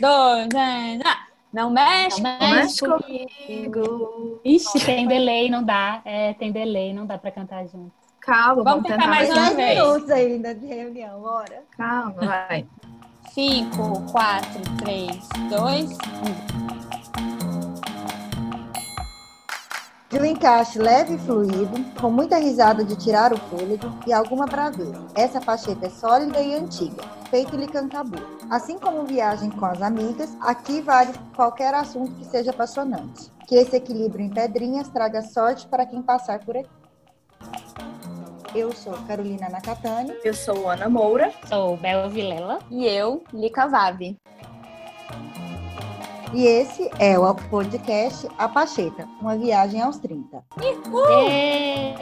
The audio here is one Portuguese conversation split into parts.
dois, três, ah. Não mexe, Não mexe comigo. Ixi, tem delay, não dá. É, tem delay, não dá pra cantar junto. Calma, Vamos vamos, tentar tentar mais mais uma uma vez. minutos ainda de reunião, bora. Calma, vai. Cinco, quatro, três, dois, um. De um encaixe leve e fluido, com muita risada de tirar o fôlego e alguma braveza. Essa facheta é sólida e antiga, feito-lhe cantabu. Assim como viagem com as amigas, aqui vale qualquer assunto que seja apaixonante. Que esse equilíbrio em pedrinhas traga sorte para quem passar por aqui. Eu sou Carolina Nakatani. Eu sou Ana Moura. Sou Bel Vilela. E eu, Lica Vave. E esse é o podcast A Pacheta, uma viagem aos 30. Ê!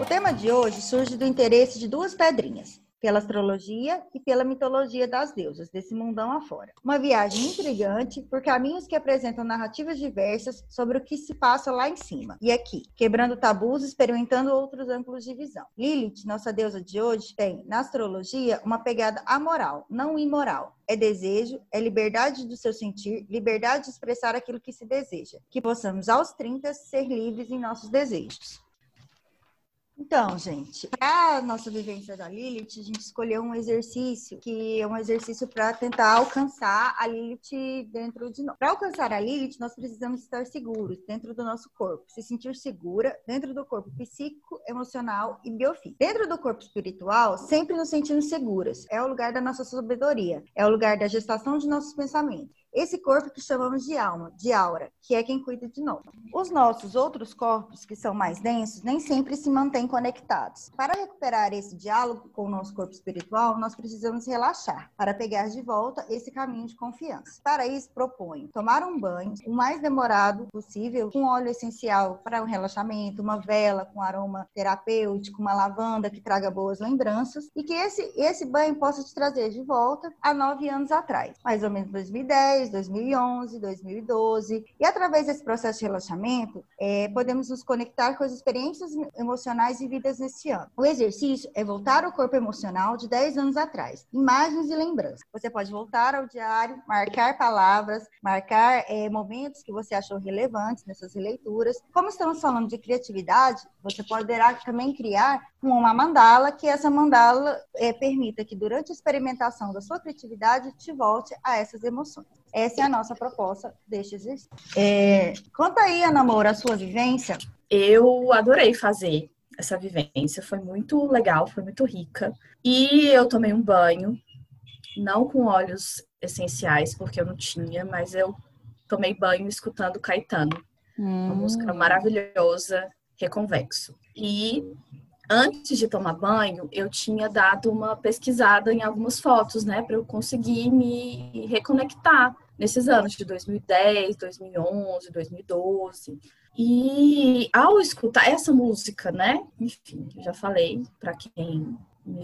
O tema de hoje surge do interesse de duas pedrinhas, pela astrologia e pela mitologia das deusas, desse mundão afora. Uma viagem intrigante por caminhos que apresentam narrativas diversas sobre o que se passa lá em cima e aqui, quebrando tabus, experimentando outros ângulos de visão. Lilith, nossa deusa de hoje, tem, na astrologia, uma pegada amoral, não imoral. É desejo, é liberdade do seu sentir, liberdade de expressar aquilo que se deseja. Que possamos, aos 30, ser livres em nossos desejos. Então, gente, para a nossa vivência da Lilith, a gente escolheu um exercício que é um exercício para tentar alcançar a Lilith dentro de nós. Para alcançar a Lilith, nós precisamos estar seguros dentro do nosso corpo, se sentir segura dentro do corpo psíquico, emocional e biofísico. Dentro do corpo espiritual, sempre nos sentindo seguras. É o lugar da nossa sabedoria, é o lugar da gestação de nossos pensamentos. Esse corpo que chamamos de alma, de aura, que é quem cuida de nós. Os nossos outros corpos, que são mais densos, nem sempre se mantêm conectados. Para recuperar esse diálogo com o nosso corpo espiritual, nós precisamos relaxar, para pegar de volta esse caminho de confiança. Para isso, proponho tomar um banho o mais demorado possível, com óleo essencial para o relaxamento, uma vela com aroma terapêutico, uma lavanda que traga boas lembranças, e que esse, esse banho possa te trazer de volta a nove anos atrás, mais ou menos 2010, 2011, 2012. E através desse processo de relaxamento, é, podemos nos conectar com as experiências emocionais vividas nesse ano. O exercício é voltar ao corpo emocional de 10 anos atrás, imagens e lembranças. Você pode voltar ao diário, marcar palavras, marcar é, momentos que você achou relevantes nessas releituras. Como estamos falando de criatividade, você poderá também criar uma mandala, que essa mandala é, permita que durante a experimentação da sua criatividade te volte a essas emoções. Essa é a nossa proposta deste exercício. É, conta aí, Ana Moura, a sua vivência. Eu adorei fazer essa vivência, foi muito legal, foi muito rica. E eu tomei um banho, não com óleos essenciais, porque eu não tinha, mas eu tomei banho escutando Caetano, uma música maravilhosa, Reconvexo. E antes de tomar banho, eu tinha dado uma pesquisada em algumas fotos, né, para eu conseguir me reconectar nesses anos de 2010, 2011, 2012. E ao escutar essa música, né, enfim, já falei para quem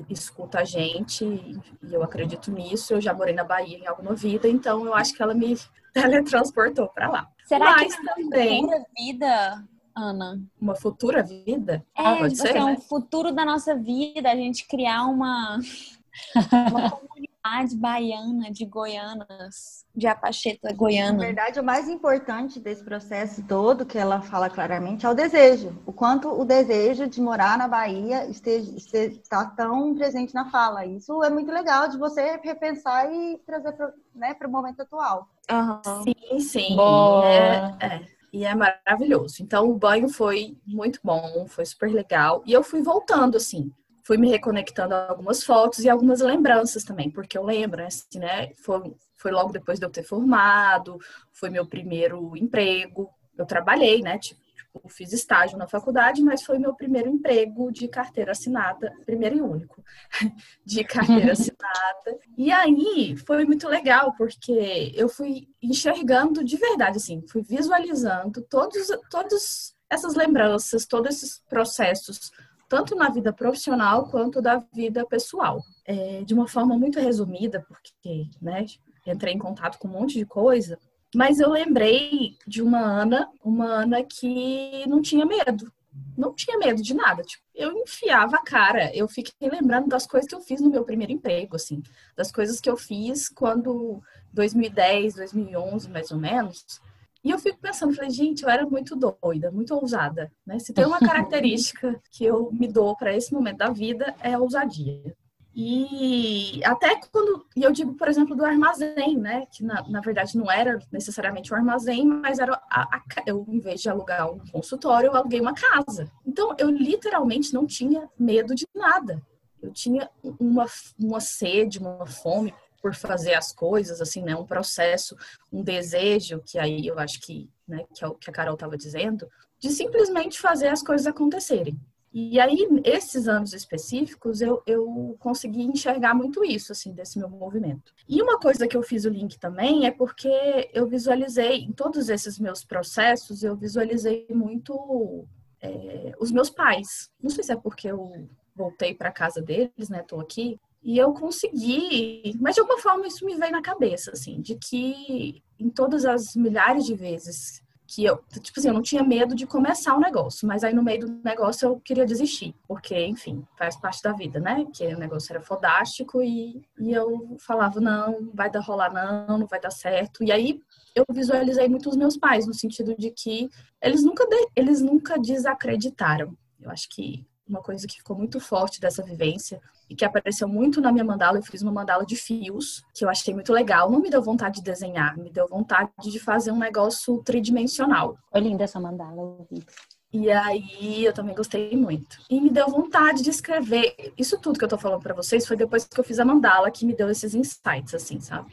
escuta a gente e eu acredito nisso. Eu já morei na Bahia em alguma vida, então eu acho que ela me teletransportou para lá. Será Mas que na também vida, Ana? uma futura vida? É, Ah, pode tipo ser, assim, né? um futuro da nossa vida, a gente criar uma, uma comunidade baiana de goianas, de apacheta Na goiana. verdade, o mais importante desse processo todo, que ela fala claramente, é o desejo. O quanto o desejo de morar na Bahia esteja, está tão presente na fala. Isso é muito legal de você repensar e trazer para né, o momento atual. Aham. Sim, sim. Boa. É, é. E é maravilhoso. Então, o banho foi muito bom, foi super legal. E eu fui voltando, assim. Fui me reconectando a algumas fotos e algumas lembranças também, porque eu lembro, assim, né? Foi, foi logo depois de eu ter formado, foi meu primeiro emprego. Eu trabalhei, né? Tipo, tipo, fiz estágio na faculdade, mas foi meu primeiro emprego de carteira assinada, primeiro e único, de carteira assinada. E aí foi muito legal, porque eu fui enxergando de verdade, assim, fui visualizando todos, todas essas lembranças, todos esses processos, tanto na vida profissional quanto da vida pessoal. É, de uma forma muito resumida, porque, né, entrei em contato com um monte de coisa, mas eu lembrei de uma Ana, uma Ana que não tinha medo. não tinha medo de nada. Tipo, eu enfiava a cara. Eu fiquei lembrando das coisas que eu fiz no meu primeiro emprego, assim, das coisas que eu fiz quando 2010, 2011, mais ou menos. E eu fico pensando, falei, gente, eu era muito doida, muito ousada, né? Se tem uma característica que eu me dou para esse momento da vida é a ousadia. E até quando, e eu digo, por exemplo, do armazém, né? Que na, na verdade não era necessariamente um armazém, mas era a, a, eu, em vez de alugar um consultório, eu aluguei uma casa. Então eu literalmente não tinha medo de nada. Eu tinha uma, uma sede, uma fome por fazer as coisas, assim, né? Um processo, um desejo, que aí eu acho que, né, que é o que a Carol estava dizendo, de simplesmente fazer as coisas acontecerem. E aí, esses anos específicos, eu, eu consegui enxergar muito isso, assim, desse meu movimento. E uma coisa que eu fiz o link também é porque eu visualizei, em todos esses meus processos, eu visualizei muito é, os meus pais. Não sei se é porque eu voltei para casa deles, né, tô aqui, e eu consegui, mas de alguma forma isso me veio na cabeça, assim, de que em todas as milhares de vezes que eu, tipo assim, eu não tinha medo de começar um negócio, mas aí no meio do negócio eu queria desistir, porque, enfim, faz parte da vida, né? Que o negócio era fodástico e, e eu falava, não, vai dar rolar não, não vai dar certo. E aí eu visualizei muito os meus pais, no sentido de que eles nunca, de, eles nunca desacreditaram. Eu acho que uma coisa que ficou muito forte dessa vivência e que apareceu muito na minha mandala. Eu fiz uma mandala de fios, que eu achei muito legal. Não me deu vontade de desenhar, me deu vontade de fazer um negócio tridimensional. Foi linda essa mandala, eu vi. E aí eu também gostei muito. E me deu vontade de escrever. Isso tudo que eu tô falando para vocês foi depois que eu fiz a mandala que me deu esses insights, assim, sabe?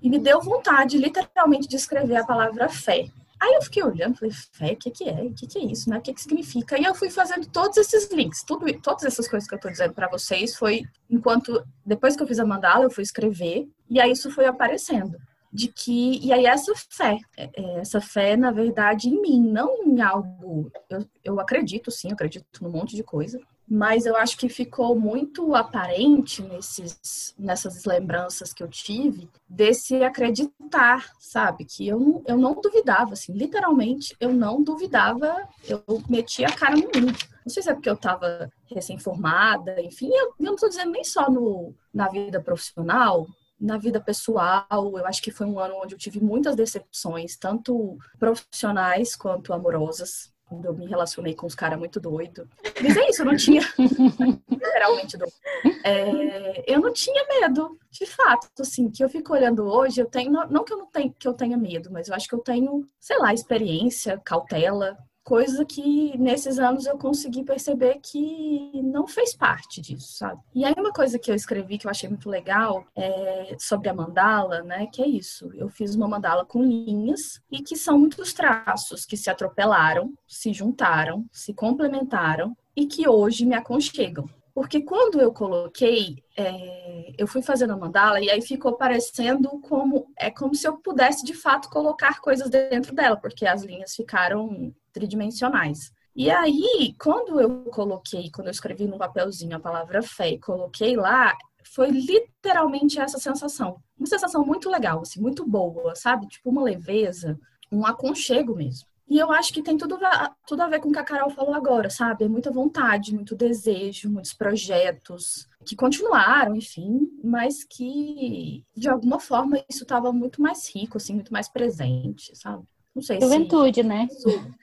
E me deu vontade, literalmente, de escrever a palavra fé. Aí eu fiquei olhando, falei, fé, o que, que é? O que, que é isso? Né? O que, que significa? E eu fui fazendo todos esses links, tudo, todas essas coisas que eu estou dizendo para vocês foi enquanto, depois que eu fiz a mandala, eu fui escrever, e aí isso foi aparecendo. De que, e aí essa fé, é, é, essa fé, na verdade, em mim, não em algo. Eu, eu acredito, sim, eu acredito num monte de coisa, mas eu acho que ficou muito aparente nesses, nessas lembranças que eu tive desse acreditar, sabe? Que eu não, eu não duvidava, assim, literalmente eu não duvidava, eu metia a cara no mundo. Não sei se é porque eu estava recém-formada, enfim, eu, eu não estou dizendo nem só no, na vida profissional, na vida pessoal, eu acho que foi um ano onde eu tive muitas decepções, tanto profissionais quanto amorosas quando eu me relacionei com os caras muito doido. Mas é isso, eu não tinha. literalmente doido. É, eu não tinha medo, de fato, assim, que eu fico olhando hoje, eu tenho. Não que eu não tenho que eu tenha medo, mas eu acho que eu tenho, sei lá, experiência, cautela, coisa que nesses anos eu consegui perceber que não fez parte disso, sabe? E aí uma coisa que eu escrevi que eu achei muito legal é sobre a mandala, né? Que é isso. Eu fiz uma mandala com linhas e que são muitos traços que se atropelaram, se juntaram, se complementaram e que hoje me aconchegam. Porque quando eu coloquei, é, eu fui fazendo a mandala e aí ficou parecendo como é como se eu pudesse de fato colocar coisas dentro dela, porque as linhas ficaram tridimensionais. E aí, quando eu coloquei, quando eu escrevi no papelzinho a palavra fé e coloquei lá, foi literalmente essa sensação. Uma sensação muito legal, assim, muito boa, sabe? Tipo uma leveza, um aconchego mesmo. E eu acho que tem tudo a, tudo a ver com o que a Carol falou agora, sabe? É muita vontade, muito desejo, muitos projetos que continuaram, enfim, mas que de alguma forma isso estava muito mais rico, assim, muito mais presente, sabe? Não sei juventude, se... né?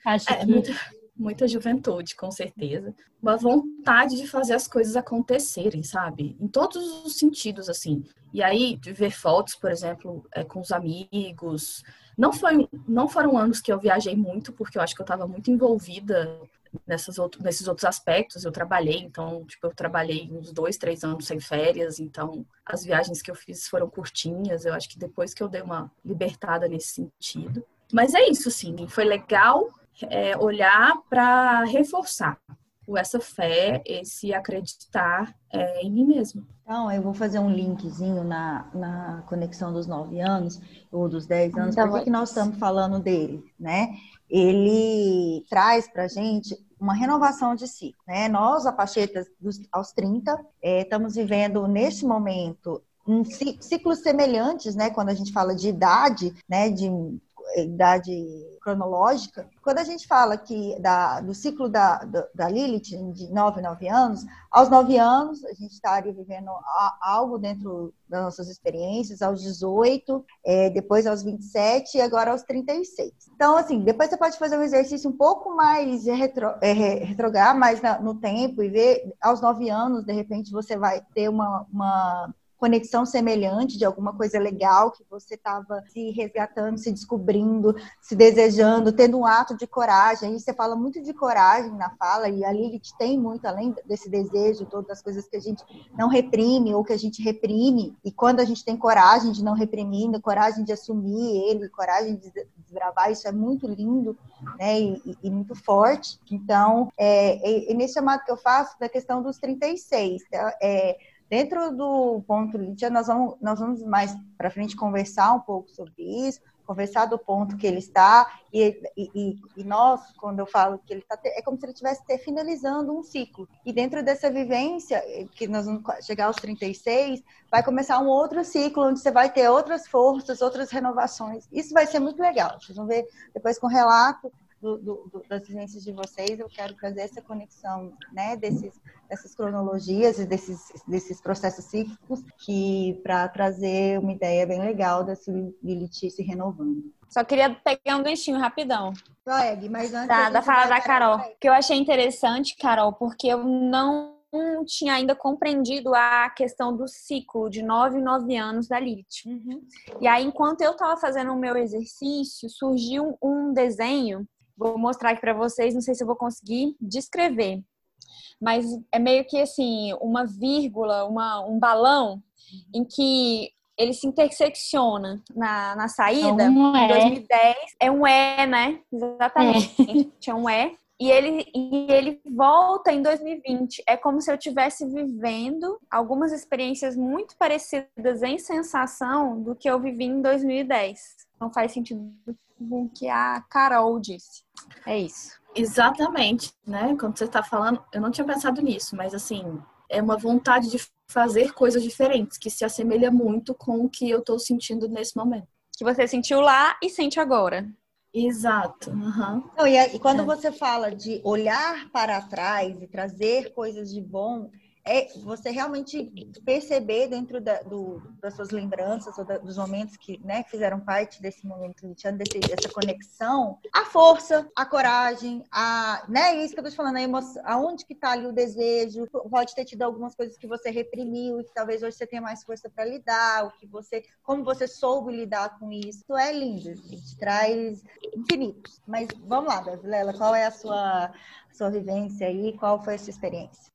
Acho é, que muita, muita juventude, com certeza. Uma vontade de fazer as coisas acontecerem, sabe? Em todos os sentidos, assim. E aí, de ver fotos, por exemplo, é, com os amigos, não, foi, não foram anos que eu viajei muito, porque eu acho que eu estava muito envolvida nessas outro, nesses outros aspectos. Eu trabalhei, então, tipo, eu trabalhei uns dois, três anos sem férias, então as viagens que eu fiz foram curtinhas. Eu acho que depois que eu dei uma libertada nesse sentido. Mas é isso, sim, foi legal é, olhar para reforçar essa fé, esse acreditar é, em mim mesmo. Então, eu vou fazer um linkzinho na, na conexão dos nove anos, ou dos dez anos, então, por que, que nós estamos falando dele, né? Ele traz para gente uma renovação de ciclo, né? Nós, apachetas dos, aos 30, é, estamos vivendo neste momento um ciclos semelhantes, né? Quando a gente fala de idade, né? De idade cronológica, quando a gente fala que da, do ciclo da, da, Lilith, de 9 9 anos, aos 9 anos a gente estaria vivendo algo dentro das nossas experiências, aos 18, é, depois aos 27 e agora aos 36. Então, assim, depois você pode fazer um exercício um pouco mais retro, é, retrogar mais na, no tempo e ver aos 9 anos, de repente, você vai ter uma, uma conexão semelhante de alguma coisa legal que você estava se resgatando, se descobrindo, se desejando, tendo um ato de coragem. E você fala muito de coragem na fala, e a Lilith tem muito, além desse desejo, todas as coisas que a gente não reprime ou que a gente reprime. E quando a gente tem coragem de não reprimir, coragem de assumir ele, coragem de desbravar, isso é muito lindo né, e, e muito forte. Então, é, é, nesse chamado que eu faço da questão dos 36. É, Dentro do ponto Lídia, nós vamos, nós vamos mais para frente conversar um pouco sobre isso, conversar do ponto que ele está, e, e, e nós, quando eu falo que ele está, é como se ele estivesse finalizando um ciclo. E dentro dessa vivência, que nós vamos chegar aos 36, vai começar um outro ciclo, onde você vai ter outras forças, outras renovações. Isso vai ser muito legal. Vocês vão ver depois com o relato do, do, das vivências de vocês, eu quero trazer essa conexão, né, desses, dessas cronologias e desses, desses processos cíclicos, que para trazer uma ideia bem legal desse Lilith se renovando. Só queria pegar um ganchinho rapidão. Eg, mas antes tá, da fala da Carol. Que eu achei interessante, Carol, porque eu não tinha ainda compreendido a questão do ciclo de nove em nove anos da Lilith. Uhum. E aí, enquanto eu estava fazendo o meu exercício, surgiu um desenho Vou mostrar aqui para vocês, não sei se eu vou conseguir descrever. Mas é meio que assim, uma vírgula, uma, um balão em que ele se intersecciona na, na saída. Um em 2010 é um E, né? Exatamente. É. um E. E ele, e ele volta em 2020. É como se eu estivesse vivendo algumas experiências muito parecidas em sensação do que eu vivi em 2010. Não faz sentido com o que a Carol disse. É isso. Exatamente, né? Quando você está falando, eu não tinha pensado nisso, mas assim, é uma vontade de fazer coisas diferentes, que se assemelha muito com o que eu estou sentindo nesse momento. Que você sentiu lá e sente agora. Exato. Uhum. Não, e, e, quando é. você fala de olhar para trás e trazer coisas de bom, é você realmente perceber dentro da, do, das suas lembranças ou da, dos momentos que, né, fizeram parte desse momento desse, dessa conexão, a força, a coragem, a, né, isso que eu tô te falando, a emoção, aonde que tá ali o desejo, pode ter tido algumas coisas que você reprimiu e que talvez hoje você tenha mais força para lidar, o que você, como você soube lidar com isso, isso é lindo, gente, traz infinitos. Mas vamos lá, Lela, qual é a sua, sua vivência aí, qual foi a sua experiência?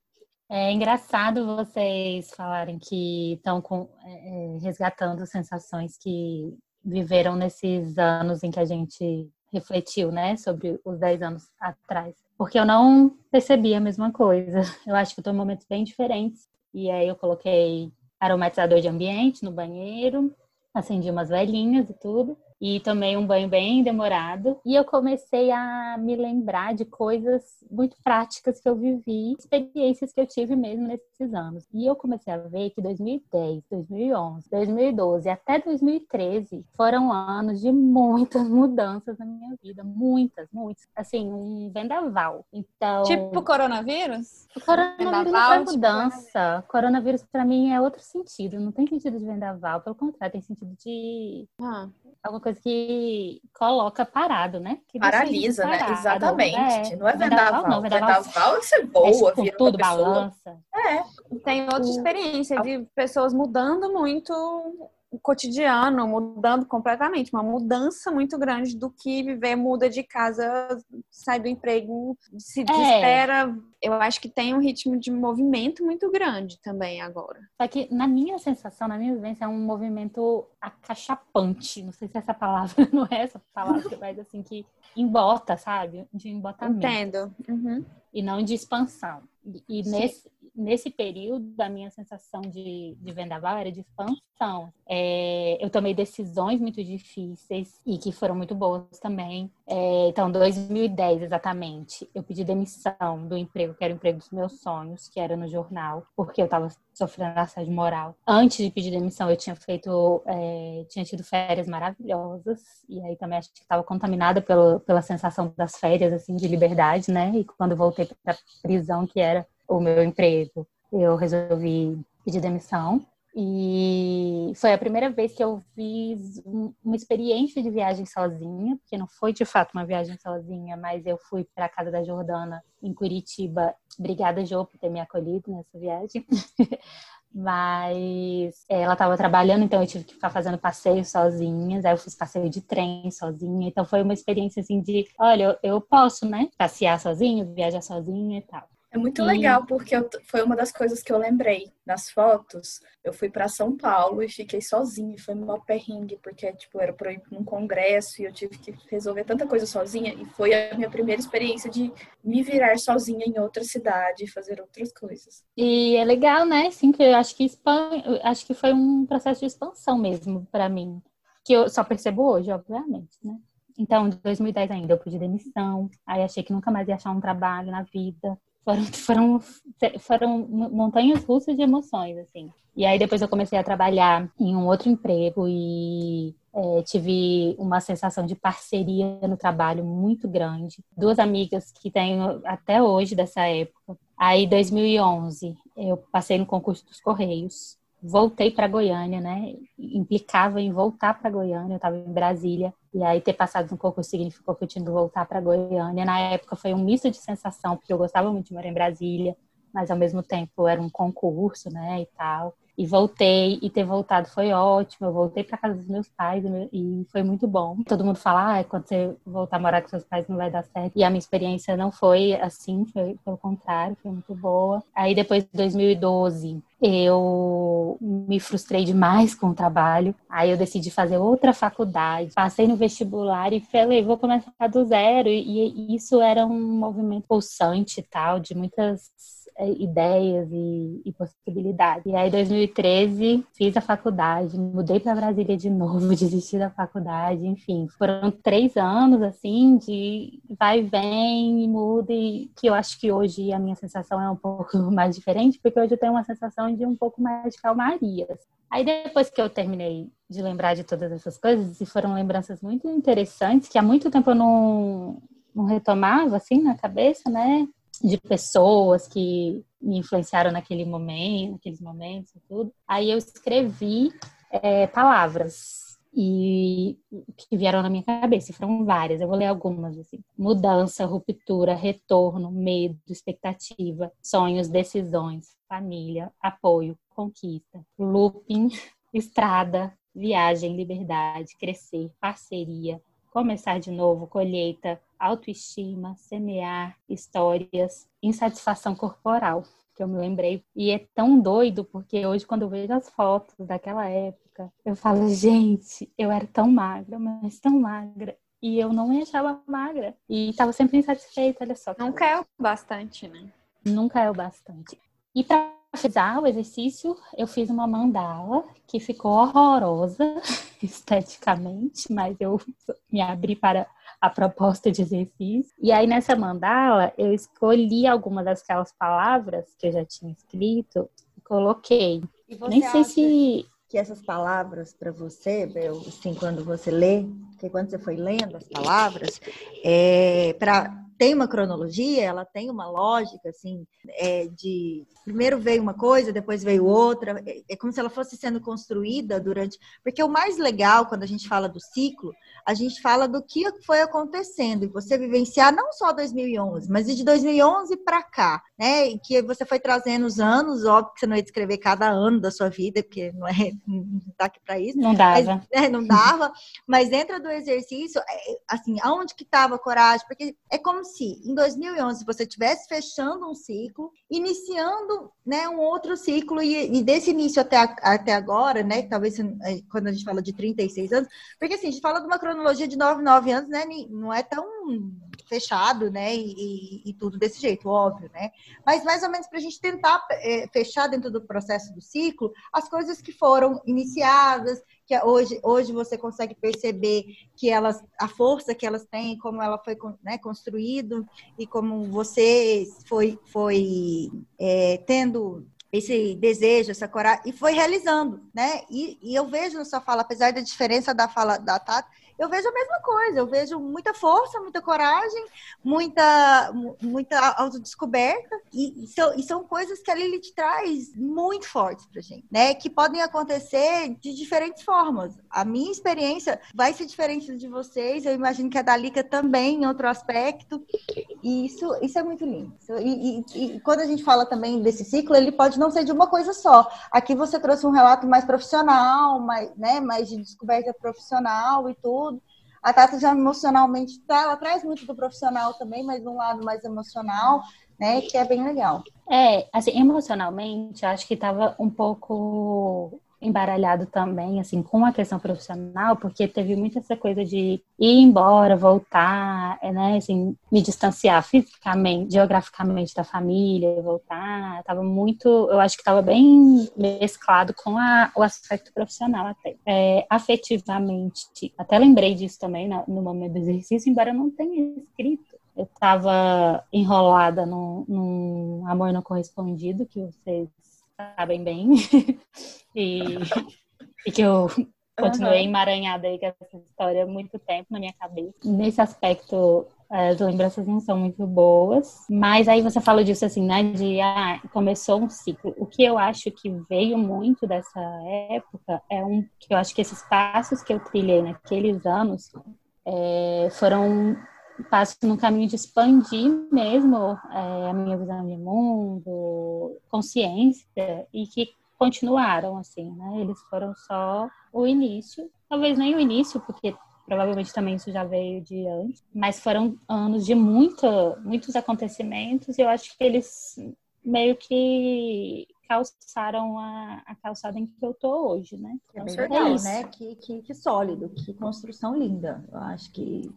É engraçado vocês falarem que estão é, é, resgatando sensações que viveram nesses anos em que a gente refletiu, né, sobre os 10 anos atrás. Porque eu não percebi a mesma coisa. Eu acho que estou em momentos bem diferentes. E aí eu coloquei aromatizador de ambiente no banheiro, acendi umas velhinhas e tudo e tomei um banho bem demorado. E eu comecei a me lembrar de coisas muito práticas que eu vivi, experiências que eu tive mesmo nesses anos. E eu comecei a ver que 2010, 2011, 2012 até 2013 foram anos de muitas mudanças na minha vida. Muitas, muitas. Assim, um vendaval. Então. Tipo coronavírus? O coronavírus vendaval, é mudança. Tipo... Coronavírus, para mim, é outro sentido. Não tem sentido de vendaval. Pelo contrário, tem sentido de. Ah alguma coisa que coloca parado, né? Que Paralisa, né? Exatamente. É. Não é vendaval. Não, vendaval, vendaval você voa, é, vira tudo, balança. É. Tem outra experiência de pessoas mudando muito o cotidiano, mudando completamente, uma mudança muito grande do que viver muda de casa, sai do emprego, se é. desespera. Eu acho que tem um ritmo de movimento muito grande também agora. Só que na minha sensação, na minha vivência, é um movimento acachapante. Não sei se essa palavra não é essa palavra, mas assim, que embota, sabe? De embotamento. Entendo. Uhum. E não de expansão. E, e nesse, nesse período, a minha sensação de, de vendaval era de expansão. É, eu tomei decisões muito difíceis e que foram muito boas também. É, então, 2010 exatamente, eu pedi demissão do emprego, que era o emprego dos meus sonhos, que era no jornal, porque eu estava sofrendo assédio moral. Antes de pedir demissão, eu tinha feito, é, tinha tido férias maravilhosas, e aí também acho que estava contaminada pelo, pela sensação das férias, assim, de liberdade, né? E quando voltei para prisão, que era o meu emprego, eu resolvi pedir demissão. E foi a primeira vez que eu fiz uma experiência de viagem sozinha, porque não foi de fato uma viagem sozinha, mas eu fui para a casa da Jordana em Curitiba. Obrigada, Jo, por ter me acolhido nessa viagem. mas é, ela estava trabalhando, então eu tive que ficar fazendo passeios sozinhas. Aí eu fiz passeio de trem sozinha. Então foi uma experiência assim de, olha, eu posso, né, passear sozinha, viajar sozinha e tal. É muito e... legal porque eu, foi uma das coisas que eu lembrei nas fotos. Eu fui para São Paulo e fiquei sozinha, foi meu perrengue porque tipo era para ir para um congresso e eu tive que resolver tanta coisa sozinha e foi a minha primeira experiência de me virar sozinha em outra cidade e fazer outras coisas. E é legal, né? Sim, que eu acho que expan... acho que foi um processo de expansão mesmo para mim, que eu só percebo hoje, obviamente, né? Então, em 2010 ainda, eu pedi demissão. Aí achei que nunca mais ia achar um trabalho na vida foram, foram, foram montanhas russas de emoções, assim. E aí depois eu comecei a trabalhar em um outro emprego e é, tive uma sensação de parceria no trabalho muito grande. Duas amigas que tenho até hoje dessa época. Aí, 2011, eu passei no concurso dos Correios voltei para Goiânia, né? Implicava em voltar para Goiânia, eu estava em Brasília, e aí ter passado no concurso significou que eu tinha que voltar para Goiânia. Na época foi um misto de sensação, porque eu gostava muito de morar em Brasília, mas ao mesmo tempo era um concurso, né, e tal. E voltei, e ter voltado foi ótimo. Eu voltei para casa dos meus pais e foi muito bom. Todo mundo fala, ah, quando você voltar a morar com seus pais não vai dar certo. E a minha experiência não foi assim, foi pelo contrário, foi muito boa. Aí depois de 2012, eu me frustrei demais com o trabalho. Aí eu decidi fazer outra faculdade. Passei no vestibular e falei, vou começar do zero. E, isso era um movimento pulsante e tal, de muitas é, ideias e, e, possibilidades. E aí, em 2013, fiz a faculdade, mudei para Brasília de novo, desisti da faculdade, enfim. Foram três anos, assim, de vai e vem, muda, e que eu acho que hoje a minha sensação é um pouco mais diferente, porque hoje eu tenho uma sensação de um pouco mais de calmaria. Aí, depois que eu terminei de lembrar de todas essas coisas, e foram lembranças muito interessantes, que há muito tempo eu não, não retomava, assim, na cabeça, né? De pessoas que me influenciaram naquele momento, naqueles momentos e tudo. Aí eu escrevi é, palavras e que vieram na minha cabeça, foram várias. Eu vou ler algumas assim: mudança, ruptura, retorno, medo, expectativa, sonhos, decisões, família, apoio, conquista, looping, estrada, viagem, liberdade, crescer, parceria, começar de novo, colheita, autoestima, semear histórias, insatisfação corporal, que eu me lembrei. E é tão doido, porque hoje, quando eu vejo as fotos daquela época, eu falo, gente, eu era tão magra, mas tão magra. E eu não me achava magra. E estava sempre insatisfeita, olha só. Nunca é o bastante, né? Nunca é o bastante. E para finalizar o exercício, eu fiz uma mandala que ficou horrorosa esteticamente, mas eu me abri para a proposta de exercício. E aí nessa mandala eu escolhi algumas daquelas palavras que eu já tinha escrito e coloquei. E Nem sei se que essas palavras para você, Bel, assim, quando você lê, que quando você foi lendo as palavras, é, para tem uma cronologia, ela tem uma lógica, assim, é, de primeiro veio uma coisa, depois veio outra, é, é como se ela fosse sendo construída durante. Porque o mais legal, quando a gente fala do ciclo, a gente fala do que foi acontecendo e você vivenciar não só 2011, mas de 2011 para cá, né? E que você foi trazendo os anos, óbvio que você não ia descrever cada ano da sua vida, porque não é não tá aqui para isso. Não dava. Mas, é, não dava, mas dentro do exercício, é, assim, aonde que estava a coragem? Porque é como se em 2011 você estivesse fechando um ciclo, iniciando, né, um outro ciclo e, e desse início até, até agora, né, talvez é, quando a gente fala de 36 anos, porque assim, a gente fala de uma cronologia de 9, 9 anos, né? Não é tão fechado, né? E, e, e, tudo desse jeito, óbvio, né? Mas mais ou menos para a gente tentar é, fechar dentro do processo do ciclo as coisas que foram iniciadas, que hoje, hoje você consegue perceber que elas, a força que elas têm, como ela foi né, construído e como você foi, foi é, tendo esse desejo, essa coragem, e foi realizando, né? E, e, eu vejo na sua fala, apesar da diferença da fala da Tata, eu vejo a mesma coisa, eu vejo muita força, muita coragem, muita, muita autodescoberta, e, e, são, e são coisas que a Lilith traz muito fortes pra gente, né? Que podem acontecer de diferentes formas. A minha experiência vai ser diferente de vocês, eu imagino que a da Lica também, em outro aspecto, e isso, isso é muito lindo. E, e, e quando a gente fala também desse ciclo, ele pode não ser de uma coisa só. Aqui você trouxe um relato mais profissional, mais, né, mais de descoberta profissional e tudo. A Tata já emocionalmente, tá, ela traz muito do profissional também, mas um lado mais emocional, né, que é bem legal. É, assim, emocionalmente, acho que estava um pouco embaralhado também, assim, com a questão profissional, porque teve muita essa coisa de ir embora, voltar, é, né, assim, me distanciar fisicamente, geograficamente da família, voltar, tava muito, eu acho que tava bem mesclado com a, o aspecto profissional até. É, afetivamente, até lembrei disso também no momento do exercício, embora eu não tenha escrito, eu estava enrolada num, num, amor não correspondido, que vocês sabem bem, e, e, que eu continuei uhum. emaranhada aí com essa história há muito tempo na minha cabeça. Nesse aspecto, as lembranças não são muito boas, mas aí você fala disso assim, né, de, ah, começou um ciclo. O que eu acho que veio muito dessa época é um, que eu acho que esses passos que eu trilhei naqueles anos é, foram passo no caminho de expandir mesmo é, a minha visão de mundo, consciência, e que continuaram, assim, né? Eles foram só o início, talvez nem o início, porque provavelmente também isso já veio de antes, mas foram anos de muita, muitos acontecimentos, e eu acho que eles meio que calçaram a, a calçada em que eu tô hoje, né? É bem legal, é né? Que, que, que sólido, que construção linda. Eu acho que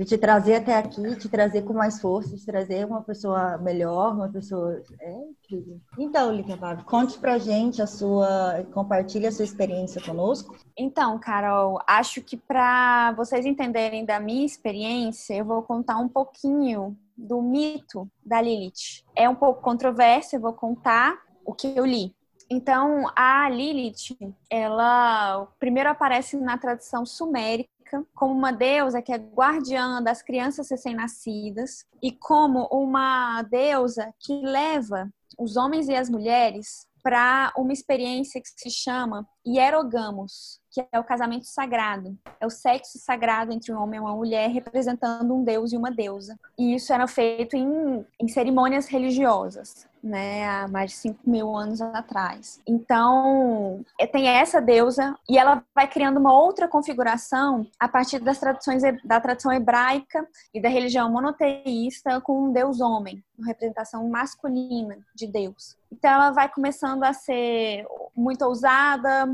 de te trazer até aqui, te trazer com mais força, te trazer uma pessoa melhor, uma pessoa. É incrível. Então, Lica Fábio, conte pra gente a sua. Compartilhe a sua experiência conosco. Então, Carol, acho que para vocês entenderem da minha experiência, eu vou contar um pouquinho do mito da Lilith. É um pouco controverso, eu vou contar o que eu li. Então, a Lilith, ela primeiro aparece na tradição sumérica como uma deusa que é guardiã das crianças recém-nascidas e como uma deusa que leva os homens e as mulheres para uma experiência que se chama hierogamos, que é o casamento sagrado. É o sexo sagrado entre um homem e uma mulher, representando um deus e uma deusa. E isso era feito em, em cerimônias religiosas né, há mais de 5 mil anos atrás. Então, é, tem essa deusa e ela vai criando uma outra configuração a partir das tradições da tradição hebraica e da religião monoteísta com um deus homem, uma representação masculina de Deus. Então, ela vai começando a ser muito ousada,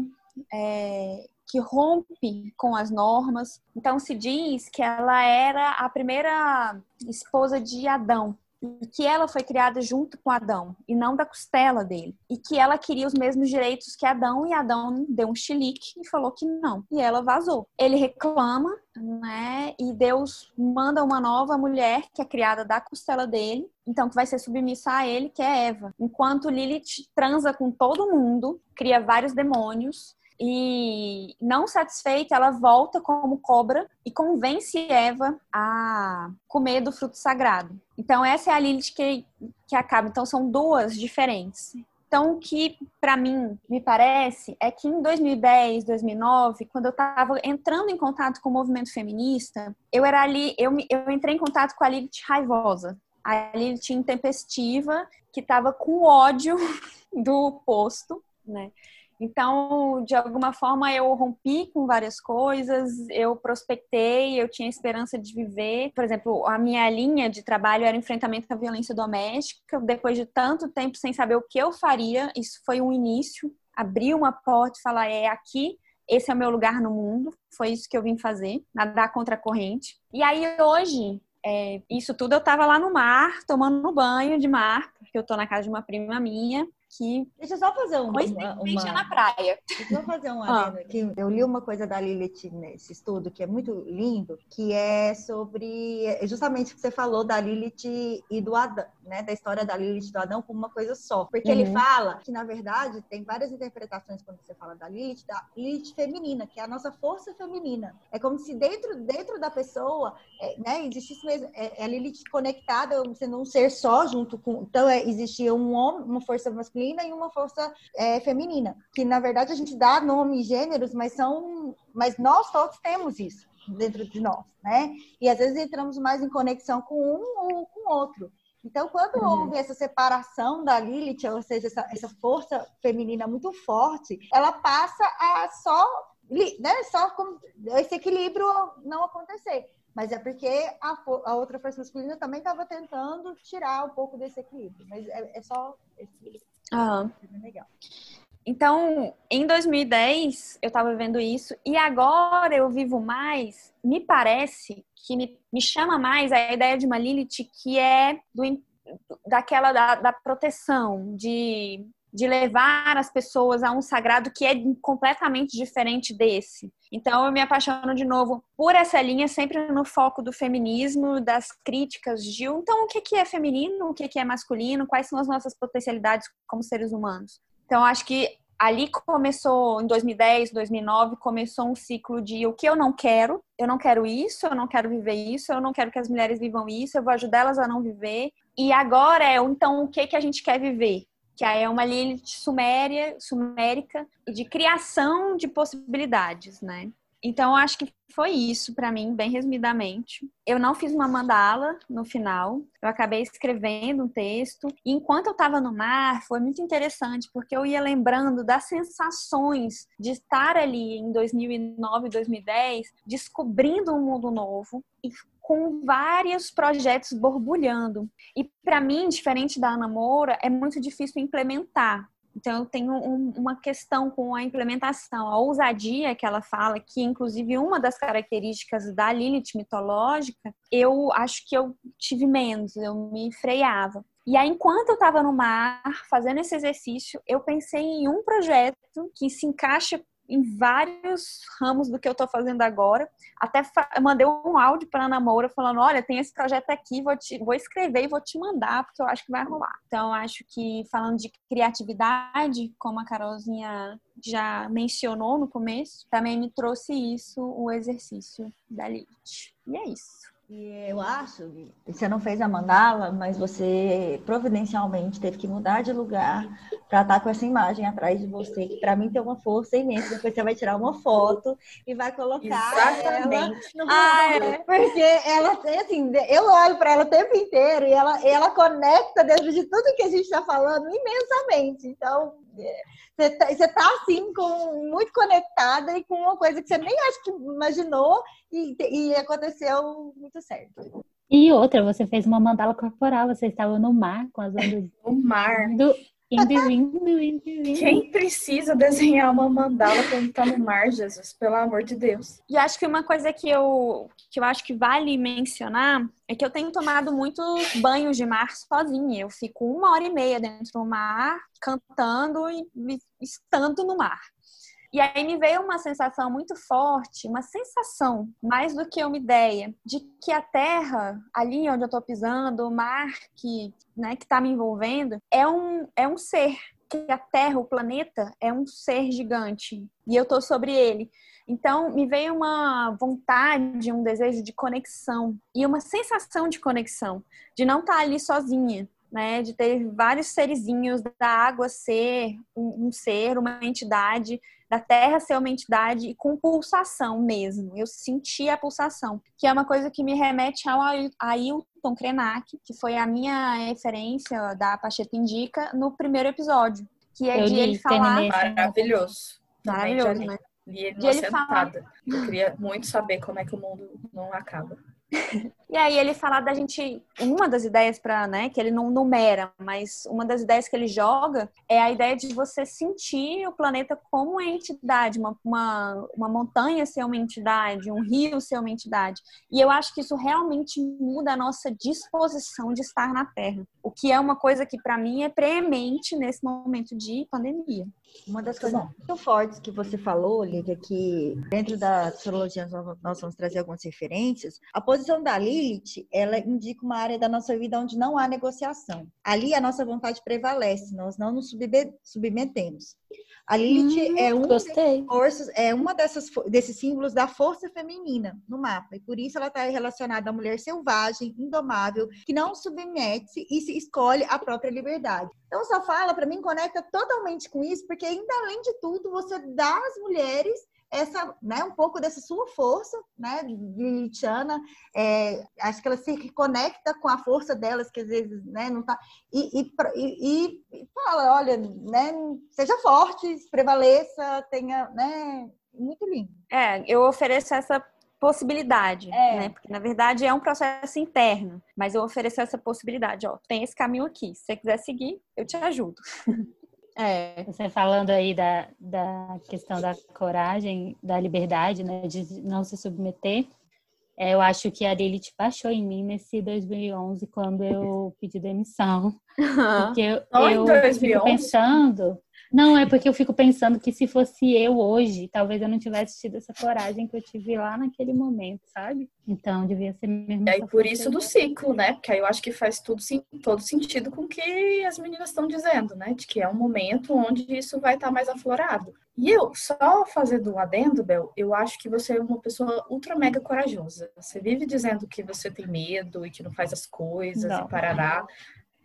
é, que rompe com as normas. Então se diz que ela era a primeira esposa de Adão, e que ela foi criada junto com Adão e não da costela dele, e que ela queria os mesmos direitos que Adão e Adão deu um chilique e falou que não, e ela vazou. Ele reclama, né? E Deus manda uma nova mulher que é criada da costela dele, então que vai ser submissa a ele, que é Eva. Enquanto Lilith transa com todo mundo, cria vários demônios e não satisfeita, ela volta como cobra e convence Eva a comer do fruto sagrado. Então, essa é a Lilith que, que acaba. Então, são duas diferentes. Então, o que para mim me parece é que em 2010, 2009, quando eu estava entrando em contato com o movimento feminista, eu era ali, eu, eu entrei em contato com a Lilith raivosa, a Lilith intempestiva, que estava com ódio do posto, né? Então, de alguma forma, eu rompi com várias coisas, eu prospectei, eu tinha esperança de viver. Por exemplo, a minha linha de trabalho era enfrentamento à violência doméstica. Depois de tanto tempo sem saber o que eu faria, isso foi um início. Abrir uma porta e falar: é aqui, esse é o meu lugar no mundo. Foi isso que eu vim fazer, nadar contra a corrente. E aí, hoje, é, isso tudo eu tava lá no mar, tomando banho de mar, porque eu tô na casa de uma prima minha que. Deixa eu só fazer um, uma, uma... na praia. Deixa eu fazer um ah. aqui. Eu li uma coisa da Lilith nesse estudo que é muito lindo, que é sobre justamente o que você falou da Lilith e do Adão, né? Da história da Lilith do Adão como uma coisa só. Porque uhum. ele fala que, na verdade, tem várias interpretações quando você fala da Lilith, da Lilith feminina, que é a nossa força feminina. É como se dentro, dentro da pessoa, é, né, existisse mesmo, é, é a Lilith conectada, sendo um ser só junto com. Então, é, existia um homem, uma força masculina e uma força é, feminina. Que na verdade a gente dá nome e gêneros, mas são, mas nós todos temos isso dentro de nós, né? E às vezes entramos mais em conexão com um ou com outro. Então, quando uhum. houve essa separação da Lilith, ou seja, essa, essa força feminina muito forte, ela passa a só, né, só com esse equilíbrio não acontecer. Mas é porque a, a outra força masculina também estava tentando tirar um pouco desse equilíbrio. Mas é, é só esse. Uhum. Legal. Então, em 2010, eu estava vivendo isso, e agora eu vivo mais, me parece que me, me chama mais a ideia de uma Lilith que é do, daquela da, da proteção, de de levar as pessoas a um sagrado que é completamente diferente desse. Então eu me apaixono de novo por essa linha, sempre no foco do feminismo, das críticas de então o que é feminino, o que é masculino, quais são as nossas potencialidades como seres humanos. Então acho que ali começou em 2010, 2009, começou um ciclo de o que eu não quero, eu não quero isso, eu não quero viver isso, eu não quero que as mulheres vivam isso, eu vou ajudar elas a não viver. E agora é então o que que a gente quer viver? que aí é uma Lilith suméria, sumérica de criação de possibilidades, né? Então, acho que foi isso para mim, bem resumidamente. Eu não fiz uma mandala no final, eu acabei escrevendo um texto. E enquanto eu estava no mar, foi muito interessante, porque eu ia lembrando das sensações de estar ali em 2009, 2010, descobrindo um mundo novo e com vários projetos borbulhando. E para mim, diferente da Ana Moura, é muito difícil implementar. Então, eu tenho um, uma questão com a implementação, a ousadia que ela fala, que inclusive uma das características da Lilith mitológica, eu acho que eu tive menos, eu me freava. E aí, enquanto eu estava no mar, fazendo esse exercício, eu pensei em um projeto que se encaixa em vários ramos do que eu estou fazendo agora. Até mandei um áudio para a Ana Moura falando: olha, tem esse projeto aqui, vou, te, vou escrever e vou te mandar, porque eu acho que vai rolar. Então, acho que falando de criatividade, como a Carolzinha já mencionou no começo, também me trouxe isso, o exercício da Lilith. E é isso. E eu acho, que você não fez a mandala, mas você providencialmente teve que mudar de lugar para estar com essa imagem atrás de você, que para mim tem uma força imensa. Depois você vai tirar uma foto e vai colocar Exatamente. ela no ah, é. Porque ela, assim, eu olho para ela o tempo inteiro e ela, ela conecta dentro de tudo que a gente está falando imensamente. Então, você tá, você tá assim, com, muito conectada e com uma coisa que você nem acho que imaginou e, e aconteceu muito certo. E outra, você fez uma mandala corporal, você estava no mar com as ondas. No mar. Do, Quem precisa desenhar uma mandala quando tá no mar, Jesus? Pelo amor de Deus. E acho que uma coisa que eu, que eu acho que vale mencionar é que eu tenho tomado muitos banhos de mar sozinha. Eu fico uma hora e meia dentro do mar, cantando e estando no mar. E aí me veio uma sensação muito forte, uma sensação, mais do que uma ideia, de que a terra, ali onde eu estou pisando, o mar que né, está me envolvendo, é um, é um ser. Que a Terra, o planeta, é um ser gigante. E eu estou sobre ele. Então, me veio uma vontade, um desejo de conexão e uma sensação de conexão, de não estar tá ali sozinha, né? De ter vários serizinhos da água ser um, um ser, uma entidade da Terra ser uma entidade com pulsação mesmo. Eu senti a pulsação, que é uma coisa que me remete ao Ailton Krenak, que foi a minha referência da Pacheta Indica no primeiro episódio, que é Eu de ele falar... Maravilhoso. Maravilhoso, né? Li ele de ele falar... Eu queria muito saber como é que o mundo não acaba. E aí ele fala da gente, uma das ideias para, né, que ele não numera, mas uma das ideias que ele joga é a ideia de você sentir o planeta como uma entidade, uma, uma, uma montanha ser uma entidade, um rio ser uma entidade. E eu acho que isso realmente muda a nossa disposição de estar na Terra, o que é uma coisa que para mim é preemente nesse momento de pandemia. Uma das coisas muito fortes que você falou, Lívia, que dentro da astrologia nós vamos trazer algumas referências, a posição da Lilith, ela indica uma área da nossa vida onde não há negociação. Ali a nossa vontade prevalece, nós não nos submetemos. A Lilith hum, é uma forças, é uma dessas desses símbolos da força feminina no mapa e por isso ela está relacionada à mulher selvagem, indomável, que não submete e se escolhe a própria liberdade. Então essa fala para mim conecta totalmente com isso, porque ainda além de tudo você dá às mulheres essa, né, um pouco dessa sua força, né, lilithiana, é, acho que ela se conecta com a força delas, que às vezes, né, não tá, e, e, e, e fala, olha, né, seja forte, prevaleça, tenha, né, muito lindo. É, eu ofereço essa possibilidade, é. né? Porque na verdade é um processo interno, mas eu ofereço essa possibilidade, ó, tem esse caminho aqui. Se você quiser seguir, eu te ajudo. É. Você falando aí da, da questão da coragem, da liberdade, né, de não se submeter, é, eu acho que a Lilith baixou em mim nesse 2011, quando eu pedi demissão. Porque eu, eu fico pensando não, é porque eu fico pensando que se fosse eu hoje, talvez eu não tivesse tido essa coragem que eu tive lá naquele momento, sabe? Então, devia ser mesmo. E aí, por isso do ciclo, né? Porque aí eu acho que faz tudo, todo sentido com o que as meninas estão dizendo, né? De que é um momento onde isso vai estar tá mais aflorado. E eu, só fazendo um adendo, Bel, eu acho que você é uma pessoa ultra mega corajosa. Você vive dizendo que você tem medo e que não faz as coisas não. e parará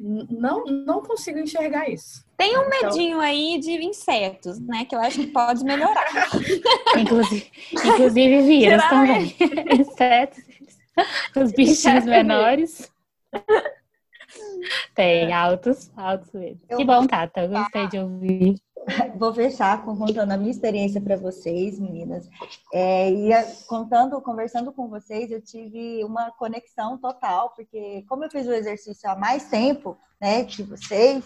não, não consigo enxergar isso. Tem um então... medinho aí de insetos, né? Que eu acho que pode melhorar. inclusive, inclusive vírus também. insetos, os bichinhos menores. Tem altos, altos medos. Que bom, Tata. Eu gostei de ouvir. Vou fechar contando a minha experiência para vocês, meninas. É, e contando, conversando com vocês, eu tive uma conexão total, porque como eu fiz o exercício há mais tempo, né, que vocês,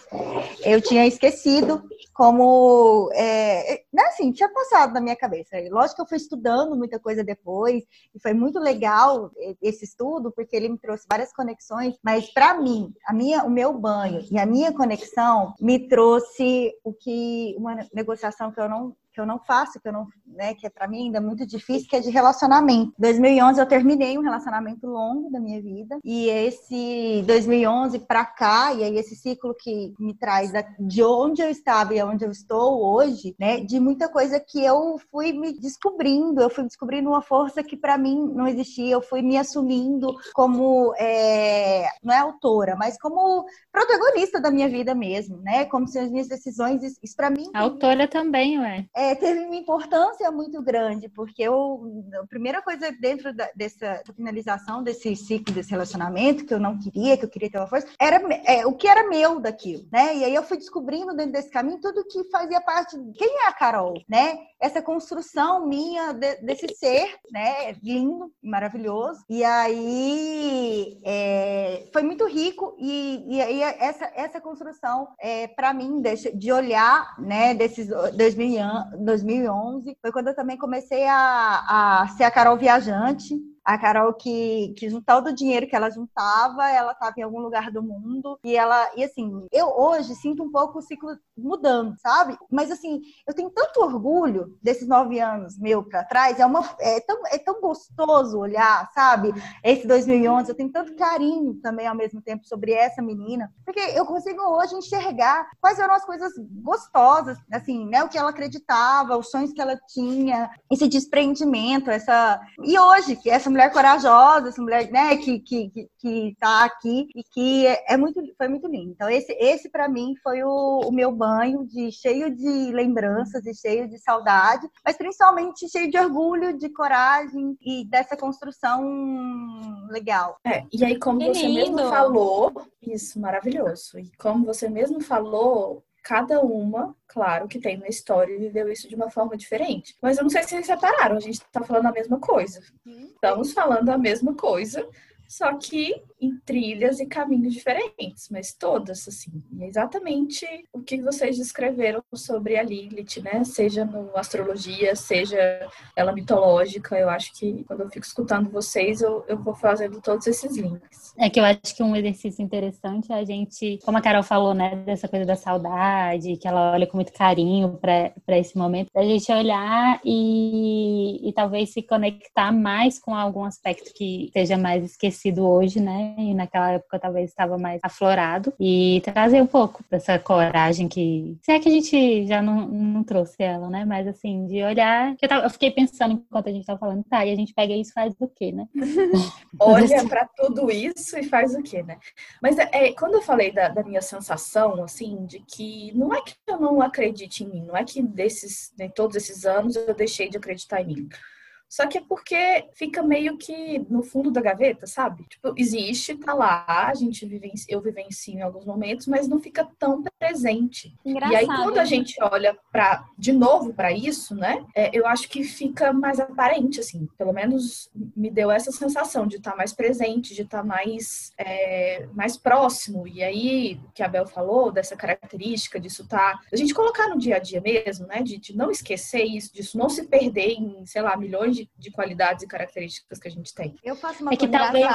eu tinha esquecido como, é, né, assim, tinha passado na minha cabeça. Lógico que eu fui estudando muita coisa depois, e foi muito legal esse estudo, porque ele me trouxe várias conexões, mas para mim, a minha, o meu banho e a minha conexão me trouxe o que, uma negociação que eu não que eu não faço, que eu não, né, que é para mim ainda muito difícil, que é de relacionamento. 2011 eu terminei um relacionamento longo da minha vida e esse 2011 para cá e aí esse ciclo que me traz de onde eu estava e onde eu estou hoje, né, de muita coisa que eu fui me descobrindo, eu fui descobrindo uma força que para mim não existia, eu fui me assumindo como é, não é autora, mas como protagonista da minha vida mesmo, né, como se as minhas decisões isso para mim autora também, ué. É, é, teve uma importância muito grande, porque eu, a primeira coisa dentro da, dessa finalização desse ciclo, desse relacionamento, que eu não queria, que eu queria ter uma força, era é, o que era meu daquilo, né? E aí eu fui descobrindo dentro desse caminho tudo que fazia parte. De, quem é a Carol, né? Essa construção minha de, desse ser, né? Lindo, maravilhoso. E aí é, foi muito rico, e, e aí essa, essa construção, é, para mim, de, de olhar, né, desses 2000 anos 2011, foi quando eu também comecei a, a ser a Carol Viajante, a Carol que, que juntava todo o dinheiro que ela juntava, ela estava em algum lugar do mundo e ela e assim, eu hoje sinto um pouco o ciclo mudando, sabe? Mas assim, eu tenho tanto orgulho desses nove anos meu para trás, é uma é tão, é tão gostoso olhar, sabe? Esse 2011, eu tenho tanto carinho também ao mesmo tempo sobre essa menina, porque eu consigo hoje enxergar quais eram as coisas gostosas, assim, né? O que ela acreditava, os sonhos que ela tinha, esse desprendimento, essa e hoje que essa mulher corajosa, essa mulher, né, que, que, que tá aqui e que é, é muito, foi muito lindo. Então, esse, esse para mim foi o, o, meu banho de cheio de lembranças e cheio de saudade, mas principalmente cheio de orgulho, de coragem e dessa construção legal. É, e aí, como que você lindo. mesmo falou, isso, maravilhoso. E como você mesmo falou, cada uma, claro, que tem uma história e viveu isso de uma forma diferente. Mas eu não sei se vocês separaram, a gente está falando a mesma coisa. Estamos falando a mesma coisa, só que em trilhas e caminhos diferentes, mas todas, assim. É exatamente o que vocês descreveram sobre a Lilith, né? Seja no astrologia, seja ela mitológica. Eu acho que quando eu fico escutando vocês, eu, eu vou fazendo todos esses links. É que eu acho que um exercício interessante é a gente, como a Carol falou, né, dessa coisa da saudade, que ela olha com muito carinho para esse momento, a gente olhar e, e talvez se conectar mais com algum aspecto que esteja mais esquecido hoje, né? E naquela época talvez estava mais aflorado. E trazer um pouco dessa coragem que. Se é que a gente já não, não trouxe ela, né? Mas assim, de olhar. Eu, tava, eu fiquei pensando enquanto a gente estava falando, tá, e a gente pega isso e faz o quê, né? Olha para tudo isso e faz o quê, né? Mas é, quando eu falei da, da, minha sensação, assim, de que não é que eu não acredite em mim, não é que desses, né, todos esses anos eu deixei de acreditar em mim. Só que é porque fica meio que no fundo da gaveta, sabe? Tipo, existe, tá lá, a gente vivenci, eu vivencio em alguns momentos, mas não fica tão presente. Engraçado. E aí quando a gente olha para de novo para isso, né? É, eu acho que fica mais aparente, assim. Pelo menos me deu essa sensação de estar tá mais presente, de estar tá mais é, mais próximo. E aí o que a Bel falou dessa característica disso tá, a gente colocar no dia a dia mesmo, né? De, de não esquecer isso, disso não se perder em, sei lá, milhões de, de, qualidades e características que a gente tem. Eu faço uma é que talvez...